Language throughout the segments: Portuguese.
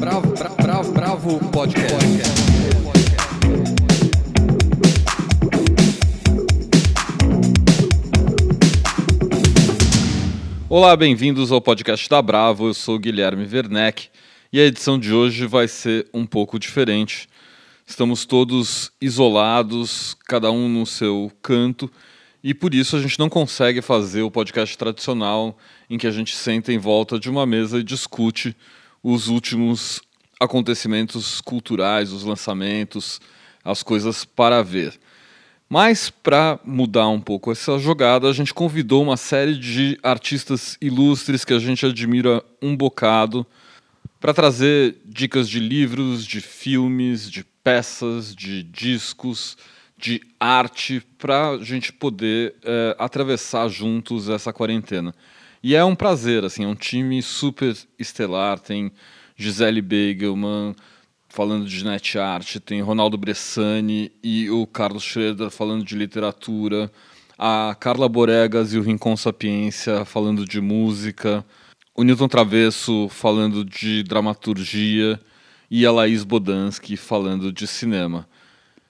Bravo, bravo, bravo, bravo podcast. Olá, bem-vindos ao podcast da Bravo. Eu sou Guilherme Werneck e a edição de hoje vai ser um pouco diferente. Estamos todos isolados, cada um no seu canto, e por isso a gente não consegue fazer o podcast tradicional em que a gente senta em volta de uma mesa e discute os últimos acontecimentos culturais, os lançamentos, as coisas para ver. Mas para mudar um pouco essa jogada, a gente convidou uma série de artistas ilustres que a gente admira um bocado para trazer dicas de livros, de filmes, de peças, de discos, de arte, para a gente poder é, atravessar juntos essa quarentena. E é um prazer, assim, é um time super estelar, tem Gisele Begelman falando de net art, tem Ronaldo Bressani e o Carlos Schroeder falando de literatura, a Carla Boregas e o Rincon Sapiência falando de música, o Newton Travesso falando de dramaturgia e a Laís Bodansky falando de cinema.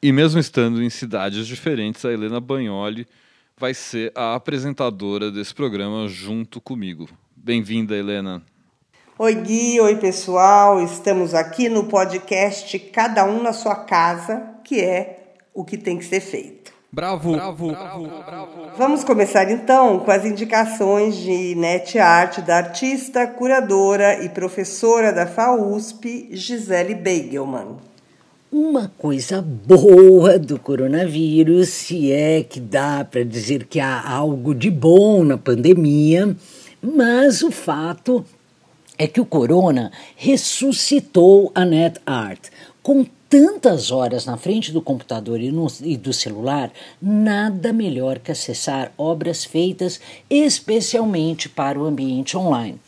E mesmo estando em cidades diferentes, a Helena Bagnoli vai ser a apresentadora desse programa junto comigo. Bem-vinda, Helena. Oi, Gui, oi, pessoal. Estamos aqui no podcast Cada um na sua casa, que é o que tem que ser feito. Bravo, bravo, bravo, bravo. Vamos começar então com as indicações de net art da artista, curadora e professora da FAUSP, Gisele Beigelman. Uma coisa boa do coronavírus, se é que dá para dizer que há algo de bom na pandemia, mas o fato é que o corona ressuscitou a net art. Com tantas horas na frente do computador e, no, e, do celular, nada melhor que acessar obras feitas especialmente para o ambiente online.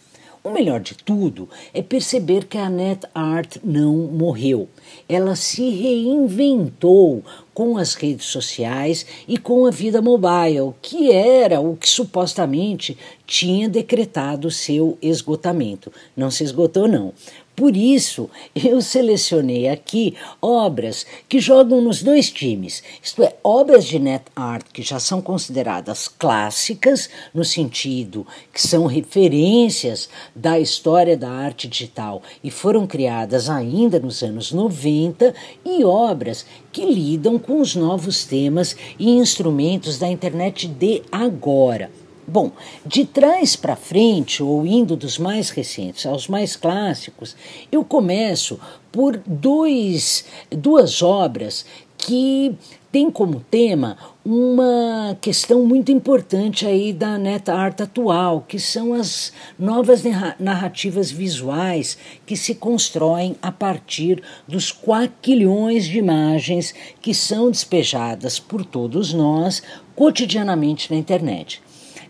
O melhor de tudo é perceber que a net art não morreu. Ela se reinventou com as redes sociais e com a vida mobile, que era o que supostamente tinha decretado seu esgotamento. Não se esgotou, não. Por isso, eu selecionei aqui obras que jogam nos dois times, isto é, obras de net art que já são consideradas clássicas, no sentido que são referências da história da arte digital e foram criadas ainda nos anos 90, e obras que lidam com os novos temas e instrumentos da internet de agora Bom, de trás para frente, ou indo dos mais recentes aos mais clássicos, eu começo por dois, duas obras que têm como tema uma questão muito importante aí da net art atual, que são as novas narrativas visuais que se constroem a partir dos quaquilhões de imagens que são despejadas por todos nós cotidianamente na internet.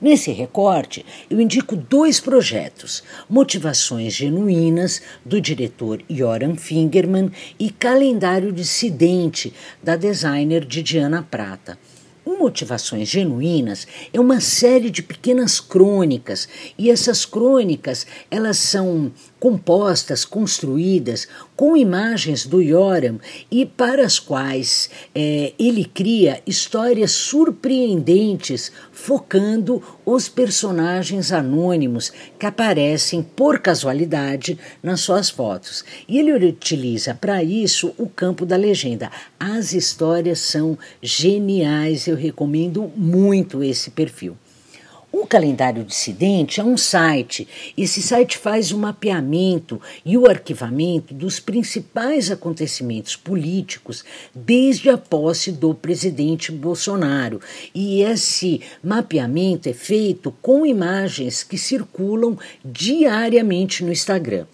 Nesse recorte, eu indico dois projetos: Motivações Genuínas, do diretor Joran Fingerman, e Calendário Dissidente, da designer Didiana Prata. O Motivações Genuínas é uma série de pequenas crônicas e essas crônicas elas são compostas, construídas com imagens do Yoram e para as quais é, ele cria histórias surpreendentes, focando os personagens anônimos que aparecem por casualidade nas suas fotos. E ele utiliza para isso o campo da legenda. As histórias são geniais, eu recomendo muito esse perfil. O calendário dissidente é um site. Esse site faz o mapeamento e o arquivamento dos principais acontecimentos políticos desde a posse do presidente Bolsonaro. E esse mapeamento é feito com imagens que circulam diariamente no Instagram.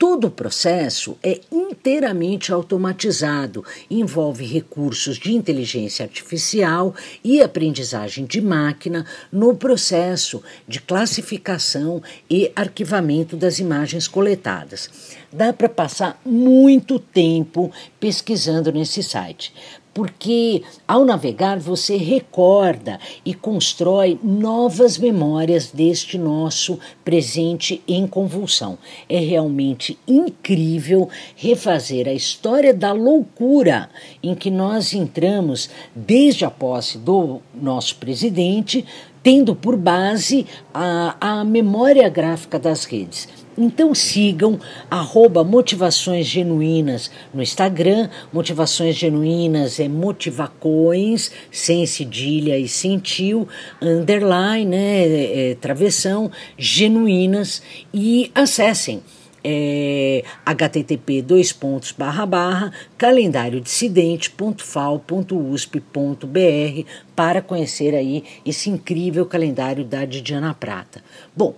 Todo o processo é inteiramente automatizado, envolve recursos de inteligência artificial e aprendizagem de máquina no processo de classificação e arquivamento das imagens coletadas. Dá para passar muito tempo pesquisando nesse site. Porque ao navegar você recorda e constrói novas memórias deste nosso presente em convulsão. É realmente incrível refazer a história da loucura em que nós entramos desde a posse do nosso presidente, tendo por base a, a memória gráfica das redes. Então sigam arroba Motivações Genuínas no Instagram. Motivações Genuínas é motivacões, sem cedilha e sem tio, underline, né, é, é, travessão, genuínas e acessem é, http dois pontos barra barra calendário para conhecer aí esse incrível calendário da Didiana Prata. Bom,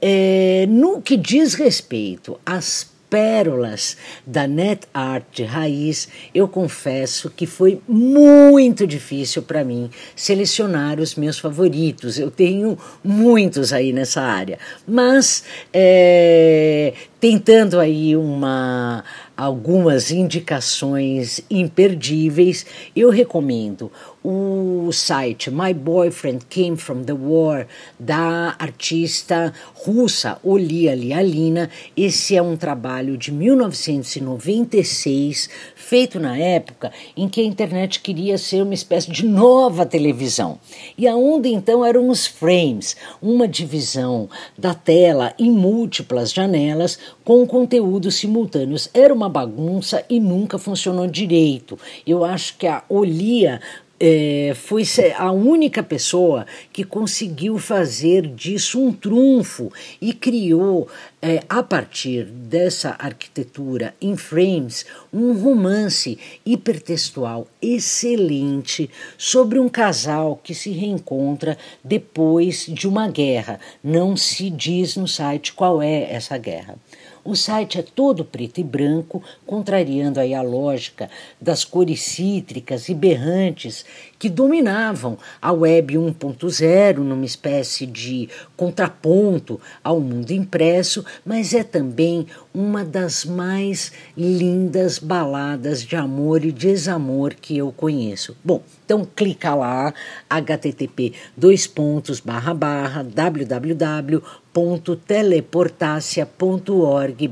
é, no que diz respeito às pérolas da net art raiz, eu confesso que foi muito difícil para mim selecionar os meus favoritos. Eu tenho muitos aí nessa área, mas é, tentando aí uma algumas indicações imperdíveis, eu recomendo o site My Boyfriend Came from the War, da artista russa Olia Lialina. Esse é um trabalho de 1996, feito na época em que a internet queria ser uma espécie de nova televisão. E aonde então eram os frames, uma divisão da tela em múltiplas janelas com conteúdos simultâneos. Era uma bagunça e nunca funcionou direito. Eu acho que a Olia é, foi a única pessoa que conseguiu fazer disso um trunfo e criou, é, a partir dessa arquitetura em frames, um romance hipertextual excelente sobre um casal que se reencontra depois de uma guerra. Não se diz no site qual é essa guerra. O site é todo preto e branco, contrariando aí a lógica das cores cítricas e berrantes que dominavam a web 1.0 numa espécie de contraponto ao mundo impresso, mas é também uma das mais lindas baladas de amor e desamor que eu conheço. Bom, então clica lá, http dois pontos barra barra www www.teleportacia.org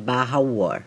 war.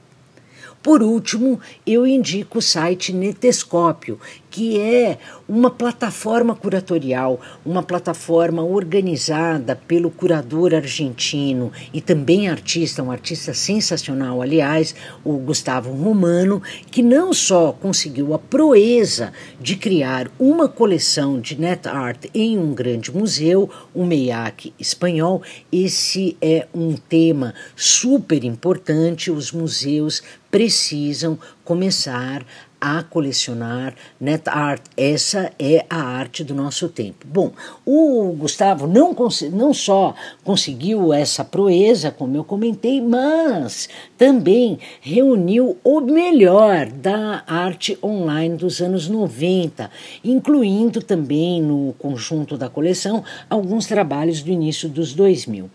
Por último, eu indico o site Netescópio, que é uma plataforma curatorial, uma plataforma organizada pelo curador argentino e também artista, um artista sensacional, aliás, o Gustavo Romano, que não só conseguiu a proeza de criar uma coleção de net art em um grande museu, o MEIAC espanhol, esse é um tema super importante, os museus precisam começar a colecionar net art. Essa é a arte do nosso tempo. Bom, o Gustavo não, não só conseguiu essa proeza, como eu comentei, mas também reuniu o melhor da arte online dos anos 90, incluindo também no conjunto da coleção alguns trabalhos do início dos 2000.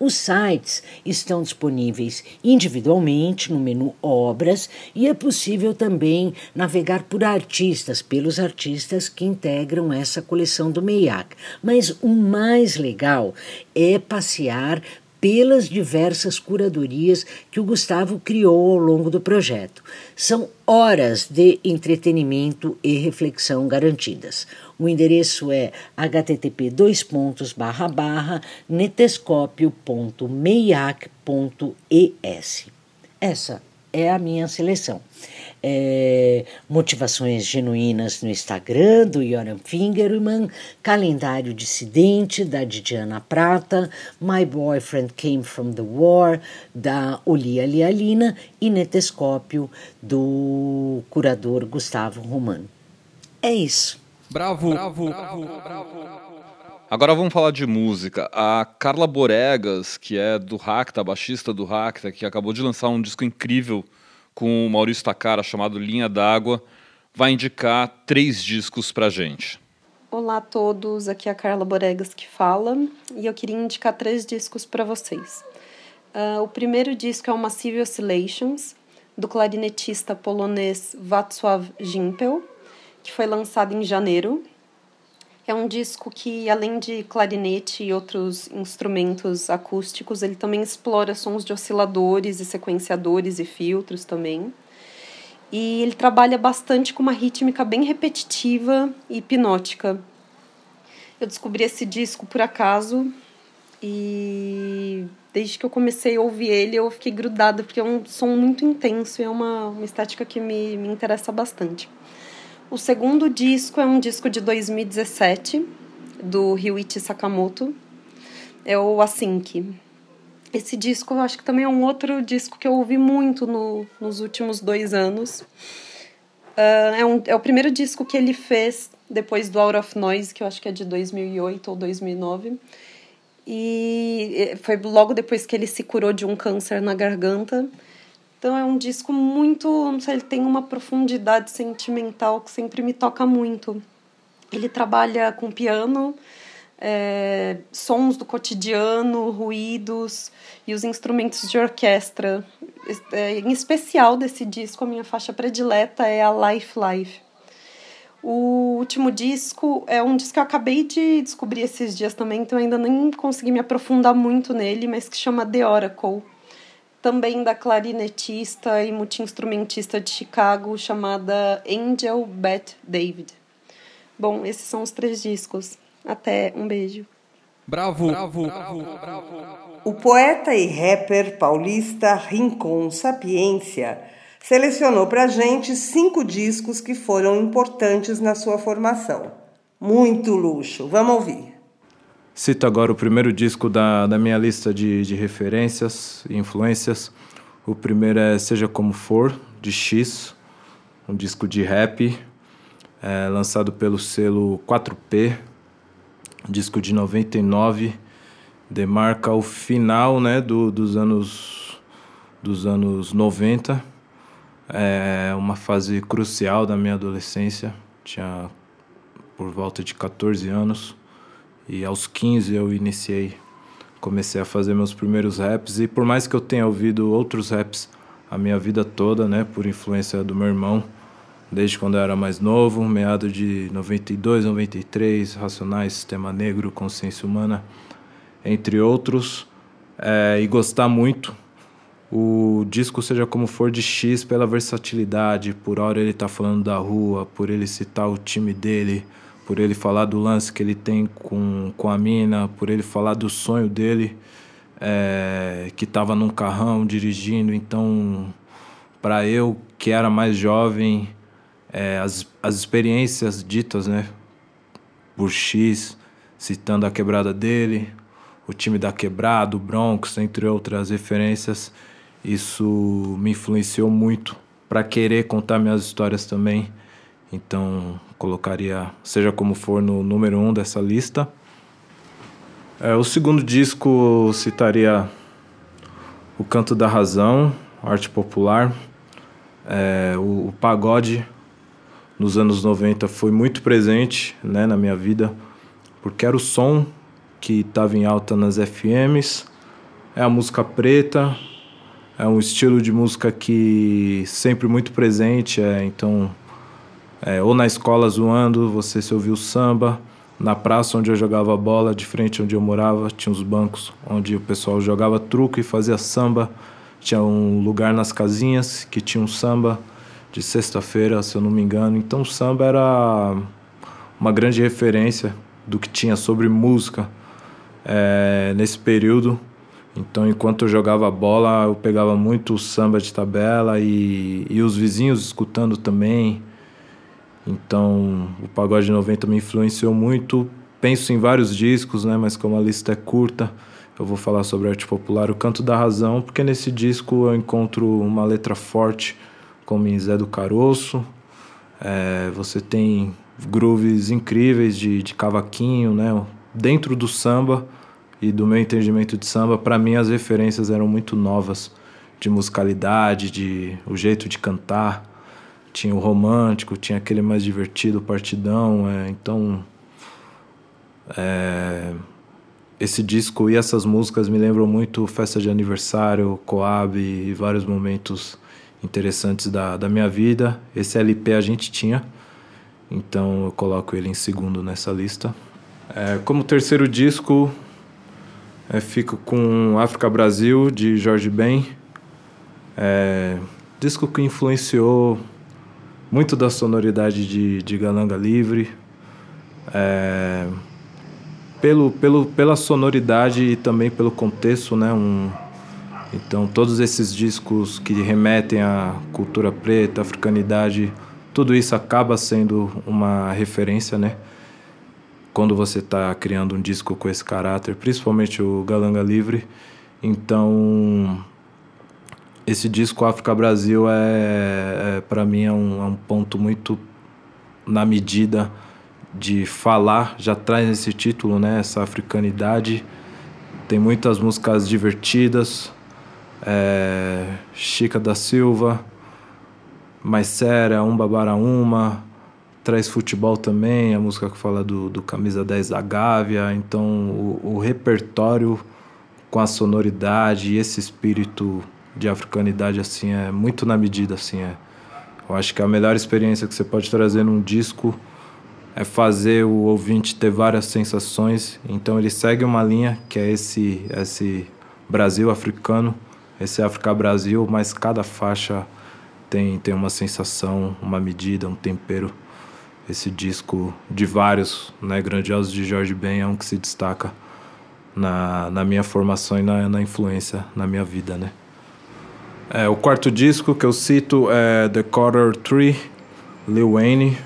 Os sites estão disponíveis individualmente no menu Obras e é possível também navegar por artistas, pelos artistas que integram essa coleção do MEIAC. Mas o mais legal é passear pelas diversas curadorias que o Gustavo criou ao longo do projeto. São horas de entretenimento e reflexão garantidas. O endereço é http netescópio.meiac.es. Essa é a minha seleção. É, motivações genuínas no Instagram do Yoram Fingerman, calendário dissidente da Didiana Prata, My Boyfriend Came from the War da Olia Lialina e Netescópio do curador Gustavo Romano. É isso. Bravo, bravo, bravo, bravo. Agora vamos falar de música. A Carla Boregas, que é do Racta, baixista do Racta, que acabou de lançar um disco incrível com o Maurício Takara chamado Linha d'Água, vai indicar três discos pra gente. Olá a todos, aqui é a Carla Boregas que fala e eu queria indicar três discos para vocês. Uh, o primeiro disco é o Massive Oscillations, do clarinetista polonês Wacław Gimpel, que foi lançado em janeiro. É um disco que, além de clarinete e outros instrumentos acústicos, ele também explora sons de osciladores e sequenciadores e filtros também. E ele trabalha bastante com uma rítmica bem repetitiva e hipnótica. Eu descobri esse disco por acaso e desde que eu comecei a ouvir ele eu fiquei grudada porque é um som muito intenso e é uma, uma estética que me, me interessa bastante. O segundo disco é um disco de 2017 do Ryuichi Sakamoto, é o Async. Esse disco eu acho que também é um outro disco que eu ouvi muito no, nos últimos dois anos. Uh, é, um, é o primeiro disco que ele fez depois do Out of Noise, que eu acho que é de 2008 ou 2009. E foi logo depois que ele se curou de um câncer na garganta. Então é um disco muito, não sei, ele tem uma profundidade sentimental que sempre me toca muito. Ele trabalha com piano, é, sons do cotidiano, ruídos e os instrumentos de orquestra. É, em especial desse disco, a minha faixa predileta é a Life Life. O último disco é um disco que eu acabei de descobrir esses dias também, então ainda nem consegui me aprofundar muito nele, mas que chama The Oracle. Também da clarinetista e multiinstrumentista de Chicago chamada Angel Beth David. Bom, esses são os três discos. Até, um beijo. Bravo, bravo, bravo, bravo. O poeta e rapper paulista Rincon Sapiência selecionou para gente cinco discos que foram importantes na sua formação. Muito luxo, vamos ouvir. Cito agora o primeiro disco da, da minha lista de, de referências e influências. O primeiro é Seja Como For, de X, um disco de rap, é, lançado pelo selo 4P, disco de 99, demarca o final né, do, dos, anos, dos anos 90, é uma fase crucial da minha adolescência, tinha por volta de 14 anos, e aos 15 eu iniciei, comecei a fazer meus primeiros raps, e por mais que eu tenha ouvido outros raps a minha vida toda, né, por influência do meu irmão, desde quando eu era mais novo, meado de 92, 93, Racionais, Sistema Negro, Consciência Humana, entre outros, é, e gostar muito. O disco, seja como for, de X pela versatilidade, por hora ele tá falando da rua, por ele citar o time dele, por ele falar do lance que ele tem com, com a mina, por ele falar do sonho dele, é, que tava num carrão dirigindo. Então, para eu que era mais jovem, é, as, as experiências ditas né, por X, citando a quebrada dele, o time da quebrada, o Bronx, entre outras referências, isso me influenciou muito para querer contar minhas histórias também. Então, colocaria, seja como for, no número um dessa lista. É, o segundo disco citaria O Canto da Razão, Arte Popular, é, o, o Pagode nos anos 90 foi muito presente né, na minha vida, porque era o som que estava em alta nas FMs, é a música preta, é um estilo de música que sempre muito presente, é, então, é, ou na escola zoando, você se ouviu samba, na praça onde eu jogava bola, de frente onde eu morava, tinha uns bancos onde o pessoal jogava truco e fazia samba, tinha um lugar nas casinhas que tinha um samba, de sexta-feira, se eu não me engano. Então o samba era uma grande referência do que tinha sobre música é, nesse período. Então, enquanto eu jogava bola, eu pegava muito samba de tabela e, e os vizinhos escutando também. Então, o Pagode 90 me influenciou muito. Penso em vários discos, né? Mas como a lista é curta, eu vou falar sobre arte popular, o Canto da Razão, porque nesse disco eu encontro uma letra forte, como em Zé do Caroço. É, você tem grooves incríveis de, de cavaquinho, né? Dentro do samba e do meu entendimento de samba, para mim as referências eram muito novas de musicalidade, de o jeito de cantar. Tinha o romântico, tinha aquele mais divertido, partidão. É, então, é, esse disco e essas músicas me lembram muito festa de aniversário, Coab e vários momentos interessantes da, da minha vida. Esse LP a gente tinha. Então eu coloco ele em segundo nessa lista. É, como terceiro disco, é, fico com África Brasil, de Jorge Ben. É, disco que influenciou muito da sonoridade de, de Galanga Livre. É, pelo, pelo, pela sonoridade e também pelo contexto, né? Um, então, todos esses discos que remetem à cultura preta, africanidade, tudo isso acaba sendo uma referência, né? Quando você está criando um disco com esse caráter, principalmente o Galanga Livre. Então, esse disco África Brasil é, é para mim é um, é um ponto muito na medida de falar, já traz esse título, né? Essa africanidade. Tem muitas músicas divertidas. É, Chica da Silva, Mais Séria, Um Babara Uma, traz futebol também, a música que fala do, do Camisa 10 da Gávea. Então, o, o repertório com a sonoridade e esse espírito de africanidade, assim, é muito na medida, assim, é. Eu acho que a melhor experiência que você pode trazer num disco é fazer o ouvinte ter várias sensações. Então ele segue uma linha que é esse esse Brasil africano, esse África Brasil, mas cada faixa tem tem uma sensação, uma medida, um tempero. Esse disco de vários, né, grandiosos de Jorge Ben é um que se destaca na, na minha formação e na, na influência na minha vida, né? É, o quarto disco que eu cito é The Quarter Tree, Lil Wayne,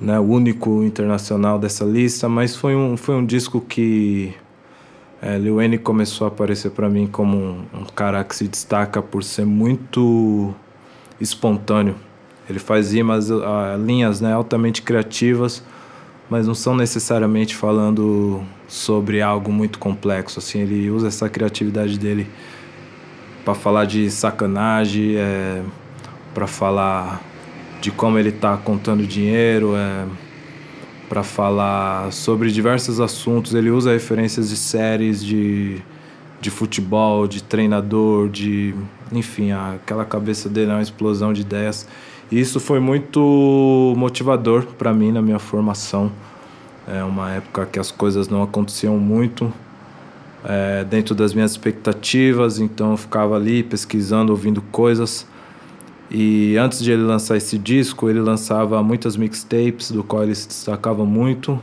né, o único internacional dessa lista, mas foi um, foi um disco que é, Lil Wayne começou a aparecer para mim como um, um, cara que se destaca por ser muito espontâneo. Ele faz rimas, uh, linhas né, altamente criativas, mas não são necessariamente falando sobre algo muito complexo. Assim, ele usa essa criatividade dele para falar de sacanagem, é, para falar de como ele está contando dinheiro, é, para falar sobre diversos assuntos. Ele usa referências de séries, de, de futebol, de treinador, de. Enfim, aquela cabeça dele é uma explosão de ideias. E isso foi muito motivador para mim na minha formação. É uma época que as coisas não aconteciam muito é, dentro das minhas expectativas, então eu ficava ali pesquisando, ouvindo coisas. E antes de ele lançar esse disco, ele lançava muitas mixtapes, do qual ele se destacava muito.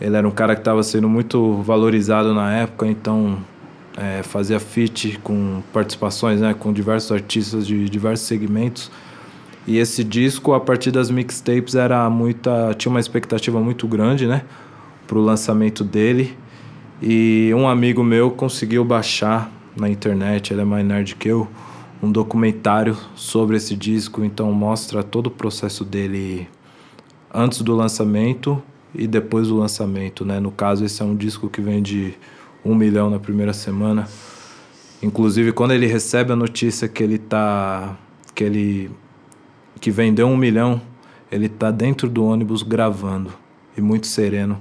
Ele era um cara que estava sendo muito valorizado na época, então é, fazia feat com participações né, com diversos artistas de diversos segmentos. E esse disco, a partir das mixtapes, era muita, tinha uma expectativa muito grande né, para o lançamento dele. E um amigo meu conseguiu baixar na internet, ele é mais nerd que eu, um documentário sobre esse disco, então mostra todo o processo dele antes do lançamento e depois do lançamento, né? No caso, esse é um disco que vende um milhão na primeira semana. Inclusive, quando ele recebe a notícia que ele tá. que ele. que vendeu um milhão, ele tá dentro do ônibus gravando e muito sereno.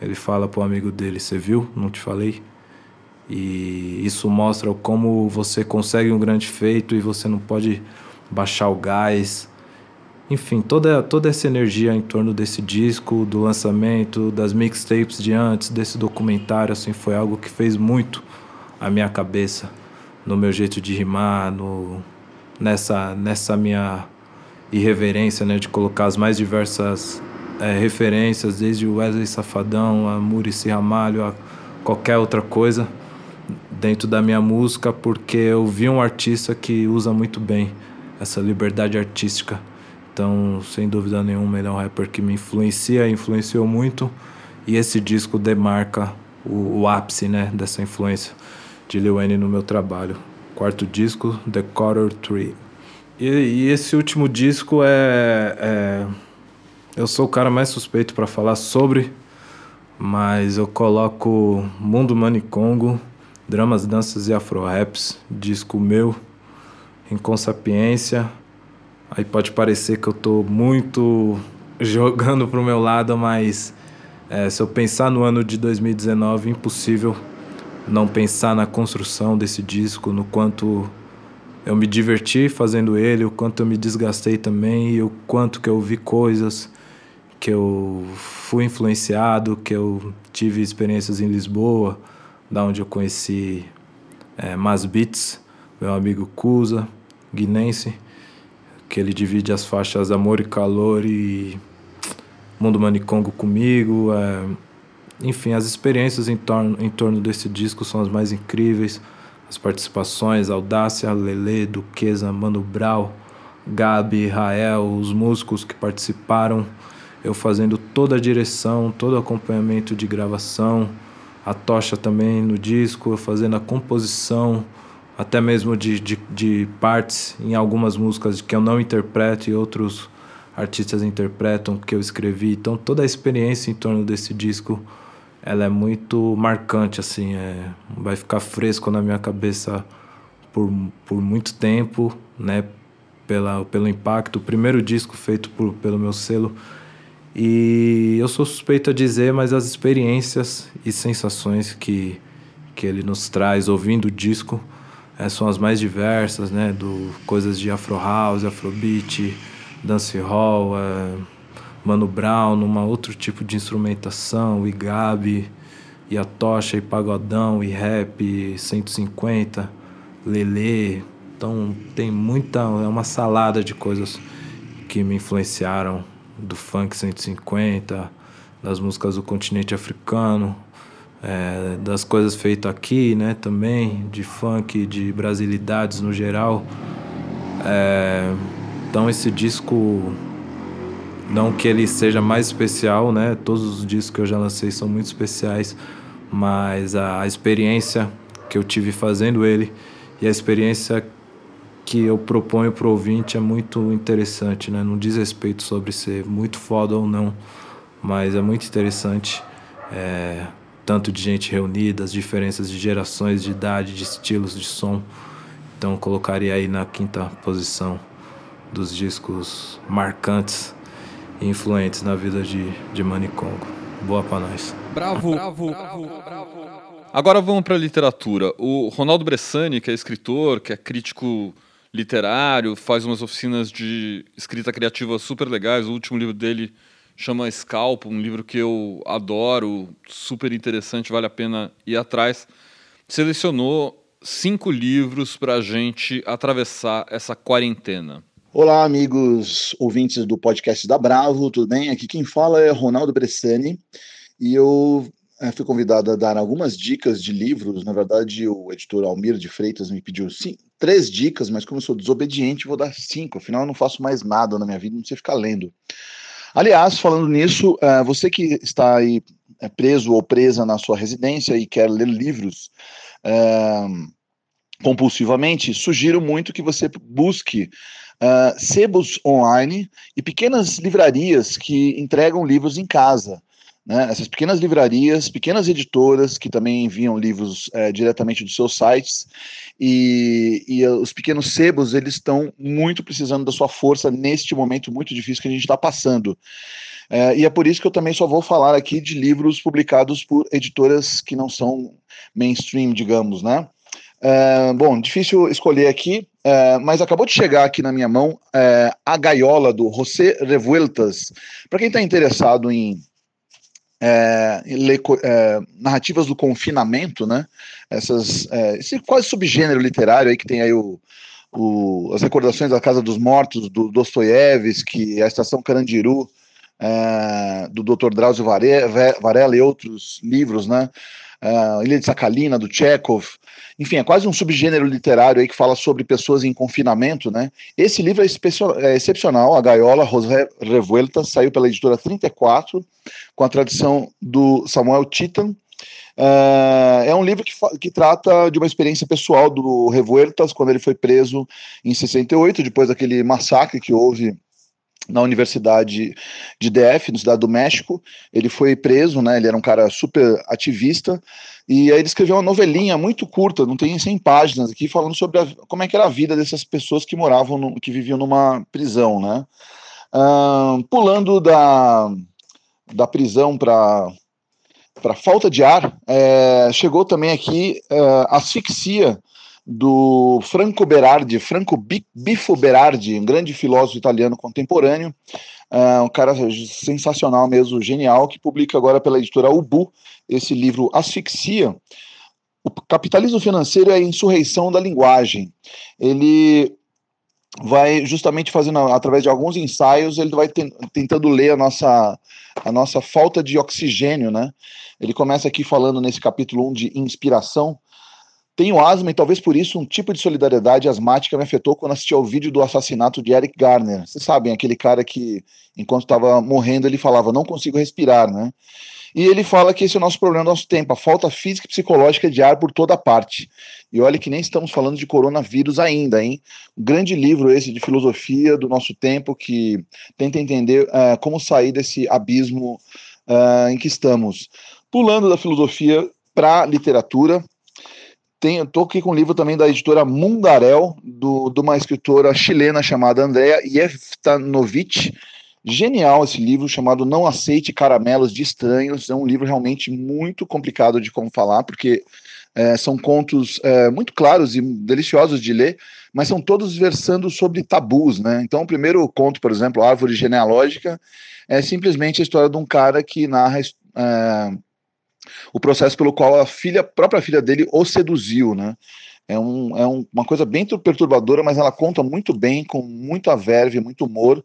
Ele fala pro amigo dele: Você viu? Não te falei? E isso mostra como você consegue um grande feito e você não pode baixar o gás. Enfim, toda, toda essa energia em torno desse disco, do lançamento, das mixtapes de antes, desse documentário, assim, foi algo que fez muito a minha cabeça, no meu jeito de rimar, no, nessa, nessa minha irreverência, né, de colocar as mais diversas é, referências, desde Wesley Safadão, a Murici Ramalho, a qualquer outra coisa dentro da minha música porque eu vi um artista que usa muito bem essa liberdade artística. Então, sem dúvida nenhuma, ele é um rapper que me influencia, influenciou muito. E esse disco demarca o, o ápice né, dessa influência de Lil Wayne no meu trabalho. Quarto disco, The Quarter Tree. E, e esse último disco é, é, Eu sou o cara mais suspeito para falar sobre, mas eu coloco Mundo Manicongo Dramas, Danças e Afro-Raps, disco meu, em Consapiência. Aí pode parecer que eu tô muito jogando pro meu lado, mas é, se eu pensar no ano de 2019, impossível não pensar na construção desse disco, no quanto eu me diverti fazendo ele, o quanto eu me desgastei também e o quanto que eu vi coisas, que eu fui influenciado, que eu tive experiências em Lisboa, da onde eu conheci é, Mas Beats, meu amigo Cusa, guinense, que ele divide as faixas Amor e Calor e Mundo Manicongo comigo. É, enfim, as experiências em torno, em torno desse disco são as mais incríveis as participações, Audácia, Lele, Duquesa, Mano Brau, Gabi, Rael, os músicos que participaram, eu fazendo toda a direção, todo o acompanhamento de gravação, a tocha também no disco, eu fazendo a composição, até mesmo de, de, de partes em algumas músicas que eu não interpreto e outros artistas interpretam que eu escrevi. Então toda a experiência em torno desse disco ela é muito marcante, assim, é, vai ficar fresco na minha cabeça por, por muito tempo, né? Pela, pelo impacto. O primeiro disco feito por, pelo meu selo. E eu sou suspeito a dizer, mas as experiências e sensações que, que ele nos traz ouvindo o disco é, são as mais diversas, né? Do, coisas de Afro House, Afrobeat, Dancehall, é, Mano Brown, numa outro tipo de instrumentação, e Gabi, e a tocha, e pagodão, e rap, 150, lele. Então tem muita, é uma salada de coisas que me influenciaram do funk 150, das músicas do continente africano, é, das coisas feitas aqui, né, também, de funk, de brasilidades no geral. É, então esse disco não que ele seja mais especial, né? Todos os discos que eu já lancei são muito especiais, mas a, a experiência que eu tive fazendo ele e a experiência que eu proponho para o ouvinte é muito interessante, né? Não diz respeito sobre ser muito foda ou não, mas é muito interessante. É, tanto de gente reunida, as diferenças de gerações, de idade, de estilos de som. Então colocaria aí na quinta posição dos discos marcantes influentes na vida de, de Manicongo. Boa pra nós. Bravo, bravo, bravo, bravo. Agora vamos para a literatura. O Ronaldo Bressani, que é escritor, que é crítico literário, faz umas oficinas de escrita criativa super legais. O último livro dele chama Scalp, um livro que eu adoro, super interessante, vale a pena ir atrás. Selecionou cinco livros para a gente atravessar essa quarentena. Olá, amigos ouvintes do podcast da Bravo, tudo bem? Aqui quem fala é Ronaldo Bressani e eu fui convidado a dar algumas dicas de livros. Na verdade, o editor Almir de Freitas me pediu sim, três dicas, mas como eu sou desobediente, vou dar cinco. Afinal, eu não faço mais nada na minha vida, não sei ficar lendo. Aliás, falando nisso, uh, você que está aí é, preso ou presa na sua residência e quer ler livros compulsivamente, sugiro muito que você busque uh, sebos online e pequenas livrarias que entregam livros em casa. Né? Essas pequenas livrarias, pequenas editoras que também enviam livros uh, diretamente dos seus sites e, e os pequenos sebos eles estão muito precisando da sua força neste momento muito difícil que a gente está passando. Uh, e é por isso que eu também só vou falar aqui de livros publicados por editoras que não são mainstream, digamos, né? Uh, bom, difícil escolher aqui, uh, mas acabou de chegar aqui na minha mão uh, a gaiola do José Revueltas. Para quem está interessado em, em ler narrativas do confinamento, né? Essas, esse quase subgênero literário aí que tem aí o, o, as recordações da Casa dos Mortos, do Dostoiévski, a Estação Carandiru, do Dr. Drauzio Varela e outros livros, né? Uh, Ilha de Sakhalina, do Chekhov. Enfim, é quase um subgênero literário aí que fala sobre pessoas em confinamento, né? Esse livro é, é excepcional, A Gaiola, José Revuelta, saiu pela editora 34, com a tradução do Samuel Titan. Uh, é um livro que, que trata de uma experiência pessoal do Revueltas, quando ele foi preso em 68, depois daquele massacre que houve na Universidade de DF, na Cidade do México. Ele foi preso, né? Ele era um cara super ativista. E aí ele escreveu uma novelinha muito curta, não tem 100 páginas aqui, falando sobre a, como é que era a vida dessas pessoas que moravam, no, que viviam numa prisão, né? Uh, pulando da, da prisão para para falta de ar, é, chegou também aqui uh, asfixia do Franco Berardi, Franco Bifo Berardi, um grande filósofo italiano contemporâneo, uh, um cara sensacional mesmo, genial, que publica agora pela editora Ubu esse livro Asfixia. O capitalismo financeiro é a insurreição da linguagem. Ele vai justamente fazendo através de alguns ensaios, ele vai tentando ler a nossa a nossa falta de oxigênio, né? Ele começa aqui falando nesse capítulo 1 de inspiração, tenho asma e talvez por isso um tipo de solidariedade asmática me afetou quando assisti ao vídeo do assassinato de Eric Garner. Vocês sabem, aquele cara que, enquanto estava morrendo, ele falava: Não consigo respirar, né? E ele fala que esse é o nosso problema do nosso tempo, a falta física e psicológica de ar por toda parte. E olha que nem estamos falando de coronavírus ainda, hein? Um grande livro esse de filosofia do nosso tempo que tenta entender uh, como sair desse abismo uh, em que estamos. Pulando da filosofia para a literatura, tenho, tô aqui com um livro também da editora Mundarel, do, de uma escritora chilena chamada Andrea Jeftanovic. Genial esse livro chamado Não Aceite Caramelos de Estranhos. É um livro realmente muito complicado de como falar, porque é, são contos é, muito claros e deliciosos de ler, mas são todos versando sobre tabus, né? Então, o primeiro conto, por exemplo, Árvore Genealógica, é simplesmente a história de um cara que narra é, o processo pelo qual a filha, a própria filha dele o seduziu, né? É, um, é um, uma coisa bem perturbadora, mas ela conta muito bem, com muita verve, muito humor,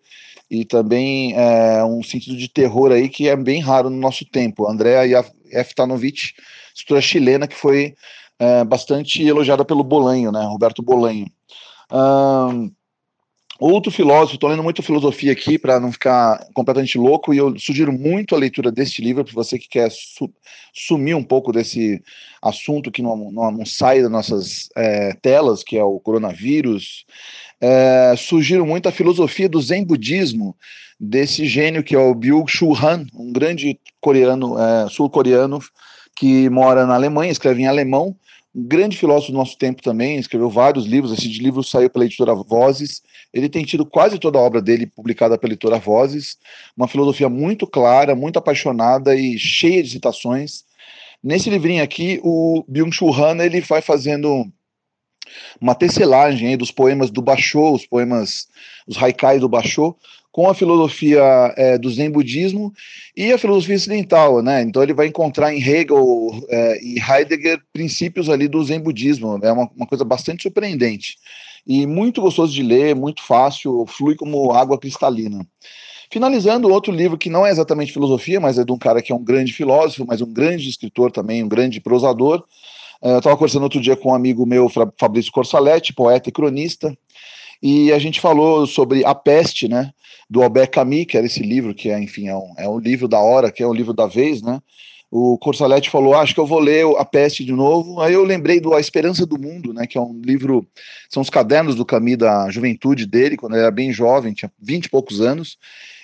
e também é, um sentido de terror aí que é bem raro no nosso tempo. Andrea Eftanovic, escritora chilena que foi é, bastante elogiada pelo Bolanho, né? Roberto Bolanho. Um, Outro filósofo, estou lendo muito filosofia aqui para não ficar completamente louco, e eu sugiro muito a leitura deste livro para você que quer su sumir um pouco desse assunto que não, não, não sai das nossas é, telas, que é o coronavírus. É, sugiro muito a filosofia do Zen Budismo, desse gênio que é o Byung-Chul Han, um grande coreano, é, sul-coreano, que mora na Alemanha, escreve em alemão, um grande filósofo do nosso tempo também, escreveu vários livros, esse livro saiu pela editora Vozes, ele tem tido quase toda a obra dele publicada pela editora Vozes, uma filosofia muito clara, muito apaixonada e cheia de citações. Nesse livrinho aqui, o Byung-Chul Han, ele vai fazendo uma tecelagem dos poemas do Basho, os poemas, os haikais do Basho, com a filosofia é, do Zen budismo e a filosofia ocidental, né? Então ele vai encontrar em Hegel é, e Heidegger princípios ali do Zen budismo. É uma, uma, coisa bastante surpreendente e muito gostoso de ler, muito fácil, flui como água cristalina. Finalizando, outro livro que não é exatamente filosofia, mas é de um cara que é um grande filósofo, mas um grande escritor também, um grande prosador. É, eu estava conversando outro dia com um amigo meu, Fabrício Corsaletti, poeta e cronista, e a gente falou sobre A Peste, né? do Albert Camus, que era esse livro, que é, enfim, é um, é um livro da hora, que é um livro da vez, né? O Corsaletti falou, ah, acho que eu vou ler A Peste de novo. Aí eu lembrei do A Esperança do Mundo, né, que é um livro, são os cadernos do Camus da juventude dele, quando ele era bem jovem, tinha 20 e poucos anos.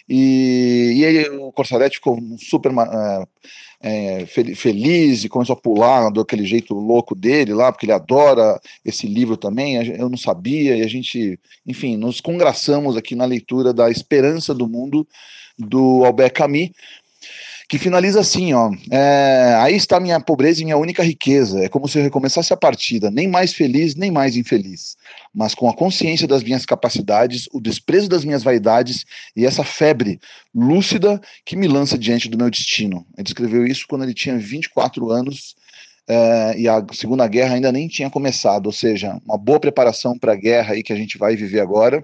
E, e aí o Corsaletti ficou super uh, é, feliz e começou a pular daquele jeito louco dele lá, porque ele adora esse livro também. Eu não sabia, e a gente, enfim, nos congraçamos aqui na leitura da Esperança do Mundo do Albert Camus que finaliza assim, ó. É, aí está minha pobreza e minha única riqueza. É como se eu recomeçasse a partida, nem mais feliz, nem mais infeliz, mas com a consciência das minhas capacidades, o desprezo das minhas vaidades e essa febre lúcida que me lança diante do meu destino. Ele escreveu isso quando ele tinha 24 anos. É, e a Segunda Guerra ainda nem tinha começado, ou seja, uma boa preparação para a guerra aí que a gente vai viver agora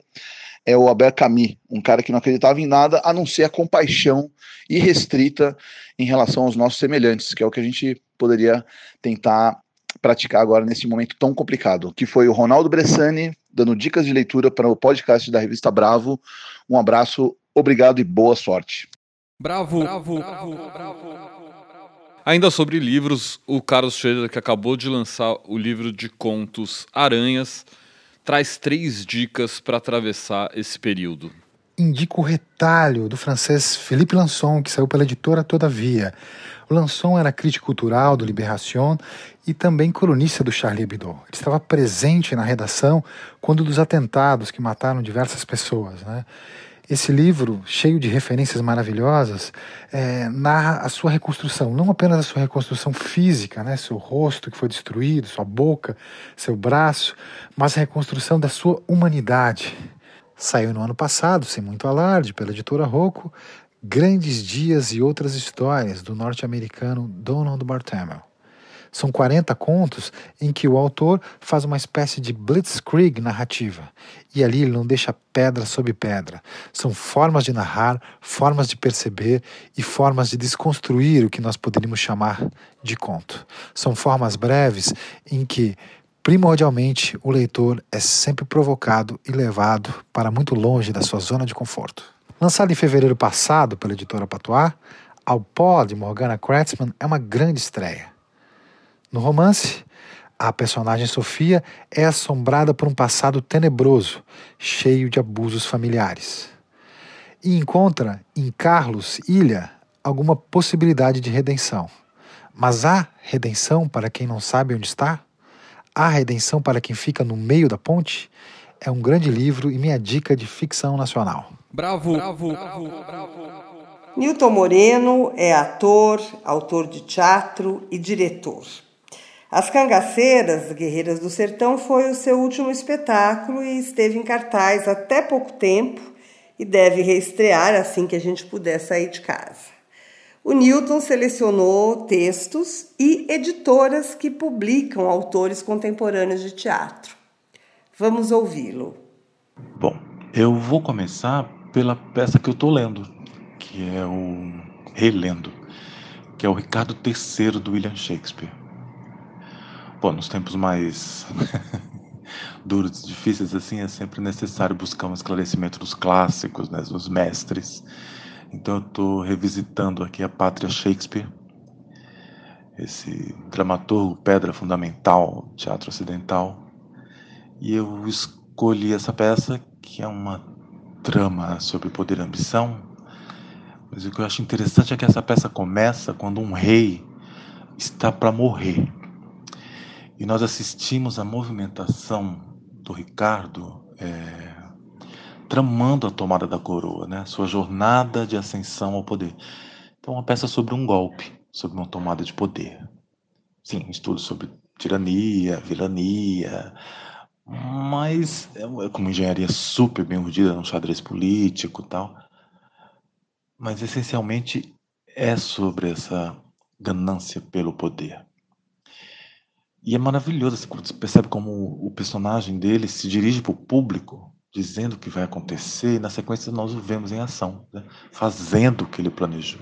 é o Albert Camus, um cara que não acreditava em nada a não ser a compaixão irrestrita em relação aos nossos semelhantes, que é o que a gente poderia tentar praticar agora nesse momento tão complicado, que foi o Ronaldo Bressani dando dicas de leitura para o podcast da revista Bravo. Um abraço, obrigado e boa sorte. Bravo, bravo, bravo, bravo. Ainda sobre livros, o Carlos Schroeder, que acabou de lançar o livro de contos Aranhas, traz três dicas para atravessar esse período. Indico o Retalho, do francês Philippe Lançon, que saiu pela editora Todavia. O era crítico cultural do Libération e também colunista do Charlie Hebdo. Ele estava presente na redação quando dos atentados que mataram diversas pessoas. Né? Esse livro, cheio de referências maravilhosas, é, narra a sua reconstrução, não apenas a sua reconstrução física, né, seu rosto que foi destruído, sua boca, seu braço, mas a reconstrução da sua humanidade. Saiu no ano passado, sem muito alarde, pela editora Rocco, Grandes Dias e Outras Histórias, do norte-americano Donald Bartamel. São 40 contos em que o autor faz uma espécie de blitzkrieg narrativa. E ali ele não deixa pedra sobre pedra. São formas de narrar, formas de perceber e formas de desconstruir o que nós poderíamos chamar de conto. São formas breves em que, primordialmente, o leitor é sempre provocado e levado para muito longe da sua zona de conforto. Lançado em fevereiro passado pela editora Patois, Ao Pó de Morgana Kratzmann é uma grande estreia. No romance, a personagem Sofia é assombrada por um passado tenebroso, cheio de abusos familiares. E encontra em Carlos Ilha alguma possibilidade de redenção. Mas há redenção para quem não sabe onde está? Há redenção para quem fica no meio da ponte? É um grande livro e minha dica de ficção nacional. Bravo, bravo, bravo, bravo. Newton Moreno é ator, autor de teatro e diretor. As Cangaceiras, Guerreiras do Sertão, foi o seu último espetáculo e esteve em cartaz até pouco tempo e deve reestrear assim que a gente puder sair de casa. O Newton selecionou textos e editoras que publicam autores contemporâneos de teatro. Vamos ouvi-lo. Bom, eu vou começar pela peça que eu estou lendo, que é o Relendo, que é o Ricardo III do William Shakespeare. Bom, nos tempos mais duros difíceis assim, é sempre necessário buscar um esclarecimento dos clássicos, né, dos mestres. Então eu estou revisitando aqui a Pátria Shakespeare, esse dramaturgo, pedra fundamental do teatro ocidental. E eu escolhi essa peça, que é uma trama sobre poder e ambição. Mas o que eu acho interessante é que essa peça começa quando um rei está para morrer. E nós assistimos a movimentação do Ricardo é, tramando a tomada da coroa, né? sua jornada de ascensão ao poder. Então, uma peça sobre um golpe, sobre uma tomada de poder. Sim, um estudo sobre tirania, vilania, mas é, é como engenharia super bem urdida no xadrez político tal. Mas essencialmente é sobre essa ganância pelo poder. E é maravilhoso, assim, quando você percebe como o personagem dele se dirige para o público, dizendo o que vai acontecer, e na sequência nós o vemos em ação, né? fazendo o que ele planejou.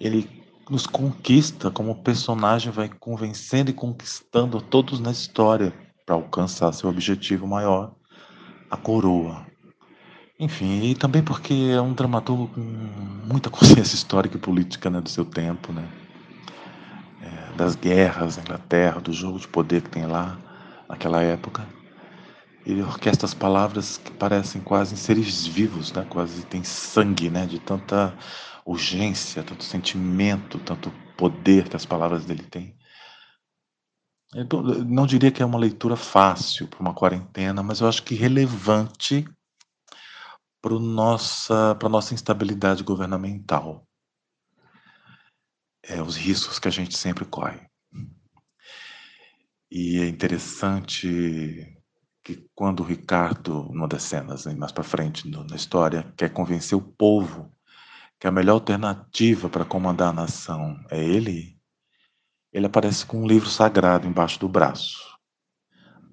Ele nos conquista como o personagem vai convencendo e conquistando todos na história para alcançar seu objetivo maior, a coroa. Enfim, e também porque é um dramaturgo com muita consciência histórica e política né, do seu tempo, né? Das guerras na Inglaterra, do jogo de poder que tem lá naquela época. Ele orquestra as palavras que parecem quase seres vivos, né? quase tem sangue, né? de tanta urgência, tanto sentimento, tanto poder que as palavras dele têm. Não diria que é uma leitura fácil para uma quarentena, mas eu acho que relevante para nossa, a nossa instabilidade governamental é, os riscos que a gente sempre corre. E é interessante que quando o Ricardo, numa das cenas mais para frente no, na história, quer convencer o povo que a melhor alternativa para comandar a nação é ele, ele aparece com um livro sagrado embaixo do braço.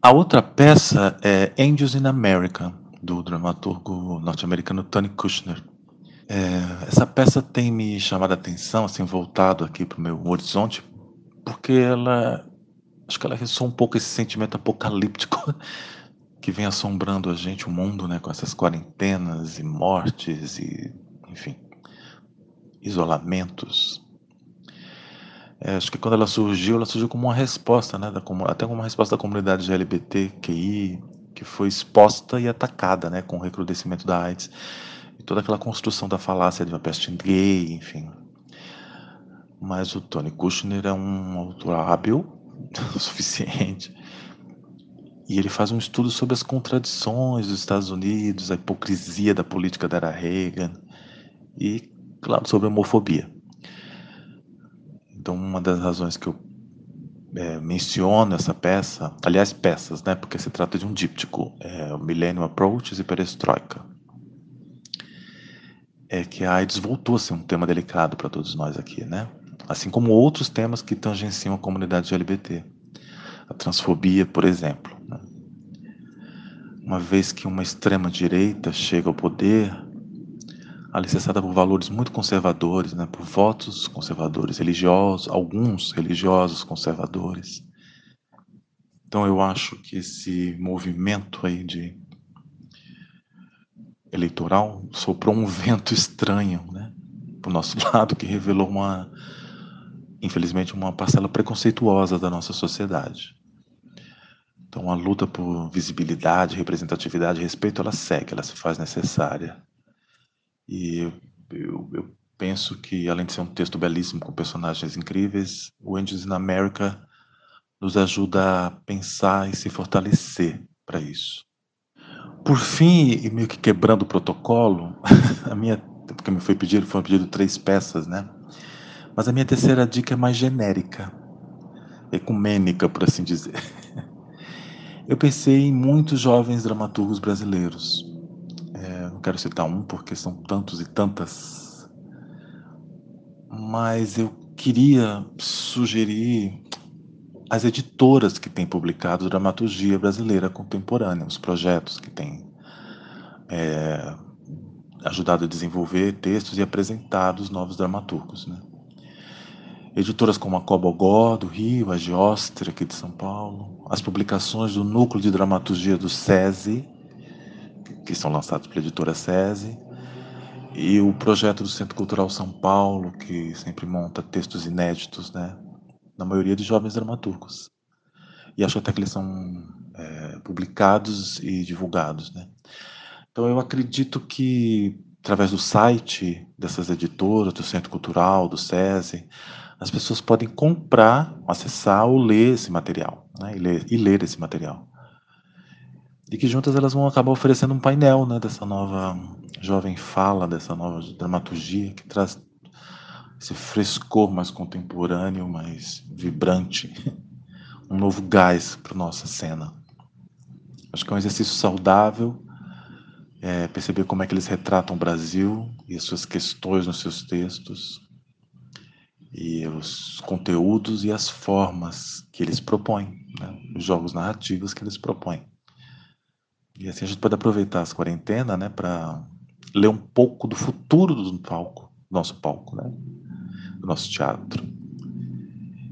A outra peça é Angels in America, do dramaturgo norte-americano Tony Kushner. É, essa peça tem me chamado a atenção, assim, voltado aqui para o meu horizonte, porque ela, acho que ela ressoa um pouco esse sentimento apocalíptico que vem assombrando a gente, o mundo, né, com essas quarentenas e mortes e, enfim, isolamentos. É, acho que quando ela surgiu, ela surgiu como uma resposta, né, da, até como uma resposta da comunidade LGBTQI, que foi exposta e atacada, né, com o recrudescimento da AIDS toda aquela construção da falácia de uma peste gay, enfim. Mas o Tony Kushner é um autor hábil o suficiente e ele faz um estudo sobre as contradições dos Estados Unidos, a hipocrisia da política da era Reagan e, claro, sobre a homofobia. Então, uma das razões que eu é, menciono essa peça, aliás, peças, né, porque se trata de um díptico, é, Millennium Approaches e Perestroika, é que a AIDS voltou a ser um tema delicado para todos nós aqui, né? Assim como outros temas que tangenciam a comunidade LGBT. A transfobia, por exemplo. Né? Uma vez que uma extrema-direita chega ao poder, alicerçada por valores muito conservadores, né? por votos conservadores, religiosos, alguns religiosos conservadores. Então eu acho que esse movimento aí de eleitoral soprou um vento estranho, né, para o nosso lado, que revelou uma, infelizmente, uma parcela preconceituosa da nossa sociedade. Então, a luta por visibilidade, representatividade, respeito, ela segue, ela se faz necessária. E eu, eu penso que, além de ser um texto belíssimo com personagens incríveis, o Angels in America nos ajuda a pensar e se fortalecer para isso. Por fim, e meio que quebrando o protocolo, a minha, porque me foi pedido, foi pedido três peças, né? Mas a minha terceira dica é mais genérica, ecumênica, por assim dizer. Eu pensei em muitos jovens dramaturgos brasileiros. É, não quero citar um porque são tantos e tantas, mas eu queria sugerir as editoras que têm publicado dramaturgia brasileira contemporânea, os projetos que têm é, ajudado a desenvolver textos e apresentado os novos dramaturgos. Né? Editoras como a Cobogó, do Rio, a Giostre, aqui de São Paulo, as publicações do Núcleo de Dramaturgia do SESI, que são lançados pela editora SESI, e o projeto do Centro Cultural São Paulo, que sempre monta textos inéditos, né? Na maioria de jovens dramaturgos. E acho até que eles são é, publicados e divulgados. Né? Então eu acredito que, através do site dessas editoras, do Centro Cultural, do SESI, as pessoas podem comprar, acessar ou ler esse material, né? e, ler, e ler esse material. E que juntas elas vão acabar oferecendo um painel né, dessa nova jovem fala, dessa nova dramaturgia que traz esse frescor mais contemporâneo, mais vibrante, um novo gás para nossa cena. Acho que é um exercício saudável é, perceber como é que eles retratam o Brasil e as suas questões nos seus textos e os conteúdos e as formas que eles propõem, né? os jogos narrativos que eles propõem. E assim a gente pode aproveitar as quarentenas né, para ler um pouco do futuro do palco, nosso palco, né? Do nosso teatro.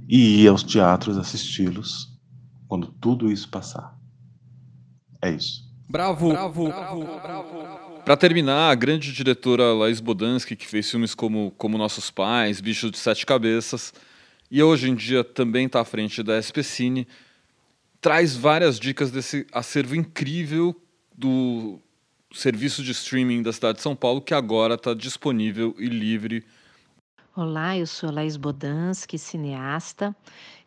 E ir aos teatros assisti-los quando tudo isso passar. É isso. Bravo! Bravo! bravo, bravo. Para terminar, a grande diretora Laís Bodansky, que fez filmes como Como Nossos Pais, Bicho de Sete Cabeças, e hoje em dia também está à frente da SPCine, traz várias dicas desse acervo incrível do serviço de streaming da cidade de São Paulo, que agora está disponível e livre Olá, eu sou Laís Bodansky, cineasta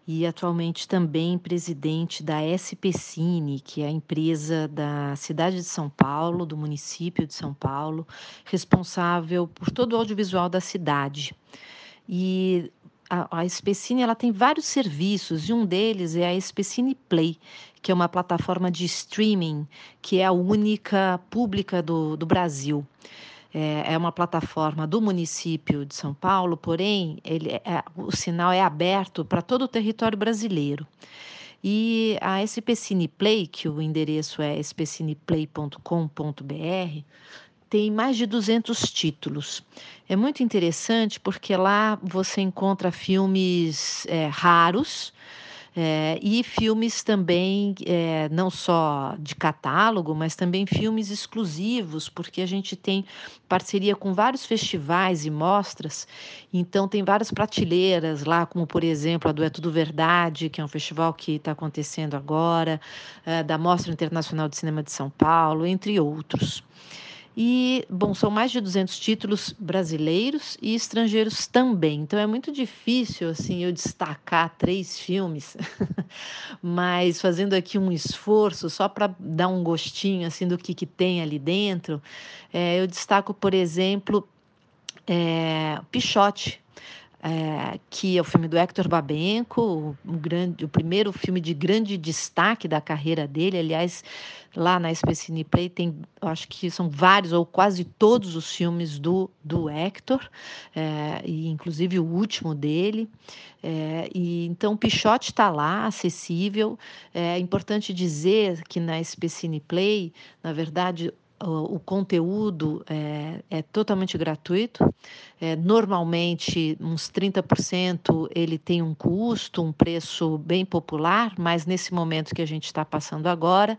e atualmente também presidente da SPCine, que é a empresa da cidade de São Paulo, do município de São Paulo, responsável por todo o audiovisual da cidade. E a, a SPCine ela tem vários serviços e um deles é a SPCine Play, que é uma plataforma de streaming que é a única pública do, do Brasil é, é uma plataforma do município de São Paulo, porém, ele, é, o sinal é aberto para todo o território brasileiro. E a SP Cineplay, que o endereço é spcineplay.com.br, tem mais de 200 títulos. É muito interessante porque lá você encontra filmes é, raros, é, e filmes também, é, não só de catálogo, mas também filmes exclusivos, porque a gente tem parceria com vários festivais e mostras, então tem várias prateleiras lá, como por exemplo a do É Tudo Verdade, que é um festival que está acontecendo agora, é, da Mostra Internacional de Cinema de São Paulo, entre outros. E, bom, são mais de 200 títulos brasileiros e estrangeiros também. Então é muito difícil, assim, eu destacar três filmes, mas fazendo aqui um esforço só para dar um gostinho, assim, do que, que tem ali dentro, é, eu destaco, por exemplo, é, Pichote, é, que é o filme do Hector Babenco, o, grande, o primeiro filme de grande destaque da carreira dele. Aliás, lá na Specine Play tem, acho que são vários ou quase todos os filmes do, do Hector, é, e inclusive o último dele. É, e então o Pichote está lá, acessível. É importante dizer que na Specine Play, na verdade, o, conteúdo é, é, totalmente gratuito. É, normalmente, uns 30% ele tem um custo, um preço bem popular, mas nesse momento que a gente está passando agora,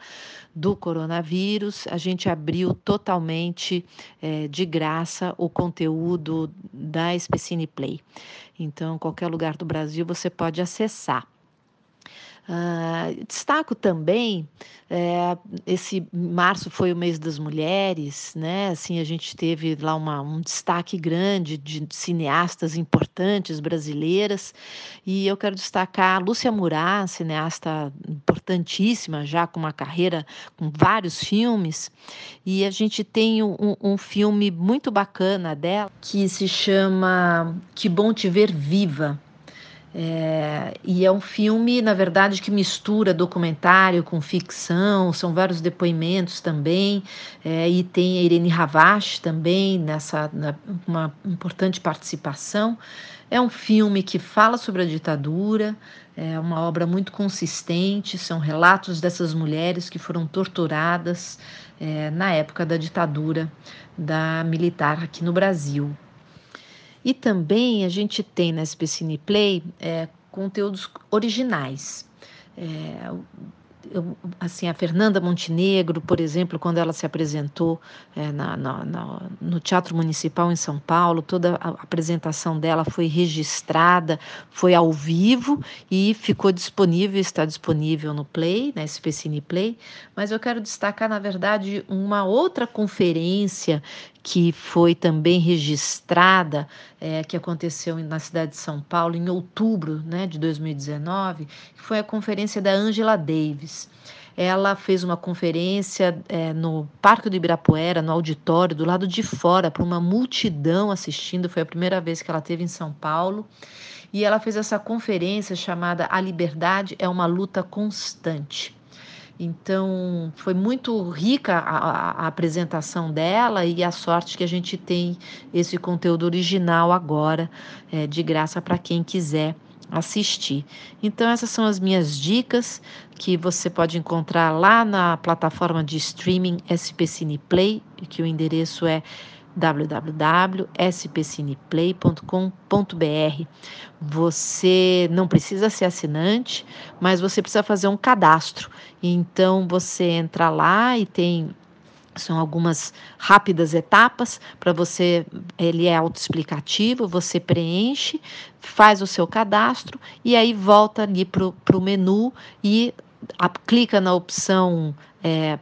do coronavírus, a gente abriu totalmente é, de graça o conteúdo da Specine Play. Então, qualquer lugar do Brasil você pode acessar. Uh, destaco também é, esse março foi o mês das mulheres, né? Assim a gente teve lá uma, um destaque grande de cineastas importantes brasileiras. E eu quero destacar a Lúcia Murat, cineasta importantíssima já com uma carreira com vários filmes. E a gente tem um, um filme muito bacana dela que se chama Que Bom Te Ver Viva é, e é um filme, na verdade, que mistura documentário com ficção, são vários depoimentos também, é, e tem a Irene Ravache também nessa na, uma importante participação. É um filme que fala sobre a ditadura, é uma obra muito consistente, são relatos dessas mulheres que foram torturadas é, na época da ditadura da militar aqui no Brasil. E também a gente tem na Specine Play é, conteúdos originais. É, eu, assim, a Fernanda Montenegro, por exemplo, quando ela se apresentou é, na, na, na, no Teatro Municipal em São Paulo, toda a apresentação dela foi registrada, foi ao vivo e ficou disponível, está disponível no Play, na SPCine Play. Mas eu quero destacar, na verdade, uma outra conferência que foi também registrada, é, que aconteceu na cidade de São Paulo em outubro né, de 2019, que foi a conferência da Angela Davis. Ela fez uma conferência é, no Parque do Ibirapuera, no auditório, do lado de fora, para uma multidão assistindo. Foi a primeira vez que ela teve em São Paulo. E ela fez essa conferência chamada A Liberdade é uma Luta Constante. Então, foi muito rica a, a, apresentação dela e a sorte que a gente tem esse conteúdo original agora, é, de graça para quem quiser assistir. Então, essas são as minhas dicas que você pode encontrar lá na plataforma de streaming SP Cine Play, que o endereço é www.spcineplay.com.br. Você não precisa ser assinante, mas você precisa fazer um cadastro. Então você entra lá e tem são algumas rápidas etapas para você, ele é autoexplicativo, você preenche, faz o seu cadastro e aí volta ali para o menu e a, clica na opção é,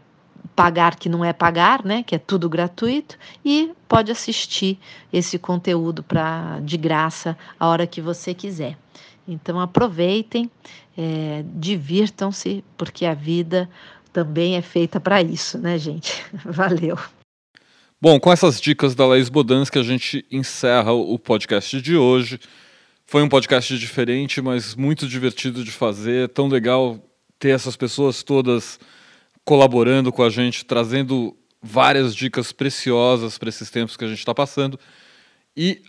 pagar que não é pagar, né, que é tudo gratuito, e pode assistir esse conteúdo para de graça a hora que você quiser. Então aproveitem, é, divirtam-se, porque a vida também é feita para isso, né, gente? Valeu. Bom, com essas dicas da Laís Bodans que a gente encerra o podcast de hoje. Foi um podcast diferente, mas muito divertido de fazer. Tão legal ter essas pessoas todas colaborando com a gente, trazendo várias dicas preciosas para esses tempos que a gente está passando. E,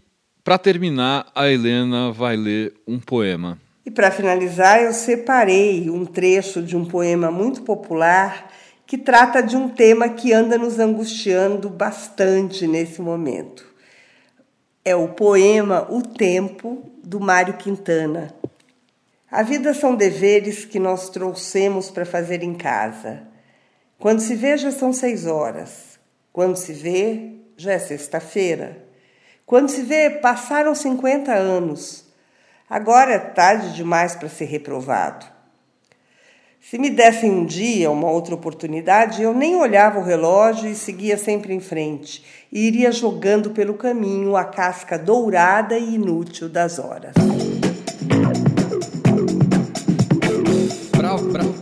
para terminar, a Helena vai ler um poema. E para finalizar, eu separei um trecho de um poema muito popular que trata de um tema que anda nos angustiando bastante nesse momento. É o poema O Tempo, do Mário Quintana. A vida são deveres que nós trouxemos para fazer em casa quando se vê, já são seis horas. Quando se vê, já é sexta-feira. Quando se vê, passaram 50 anos. Agora é tarde demais para ser reprovado. Se me dessem um dia uma outra oportunidade, eu nem olhava o relógio e seguia sempre em frente, e iria jogando pelo caminho a casca dourada e inútil das horas.